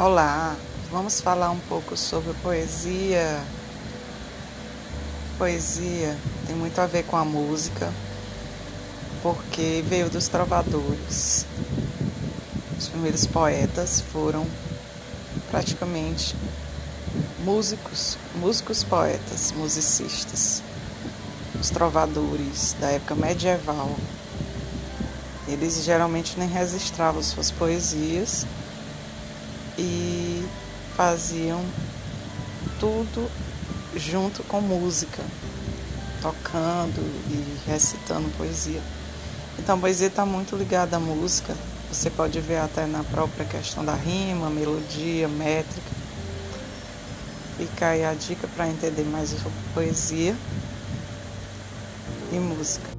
Olá, vamos falar um pouco sobre poesia. Poesia tem muito a ver com a música, porque veio dos trovadores. Os primeiros poetas foram praticamente músicos, músicos poetas, musicistas. Os trovadores da época medieval. Eles geralmente nem registravam suas poesias e faziam tudo junto com música, tocando e recitando poesia. Então, poesia está muito ligada à música. Você pode ver até na própria questão da rima, melodia, métrica. Fica aí a dica para entender mais poesia e música.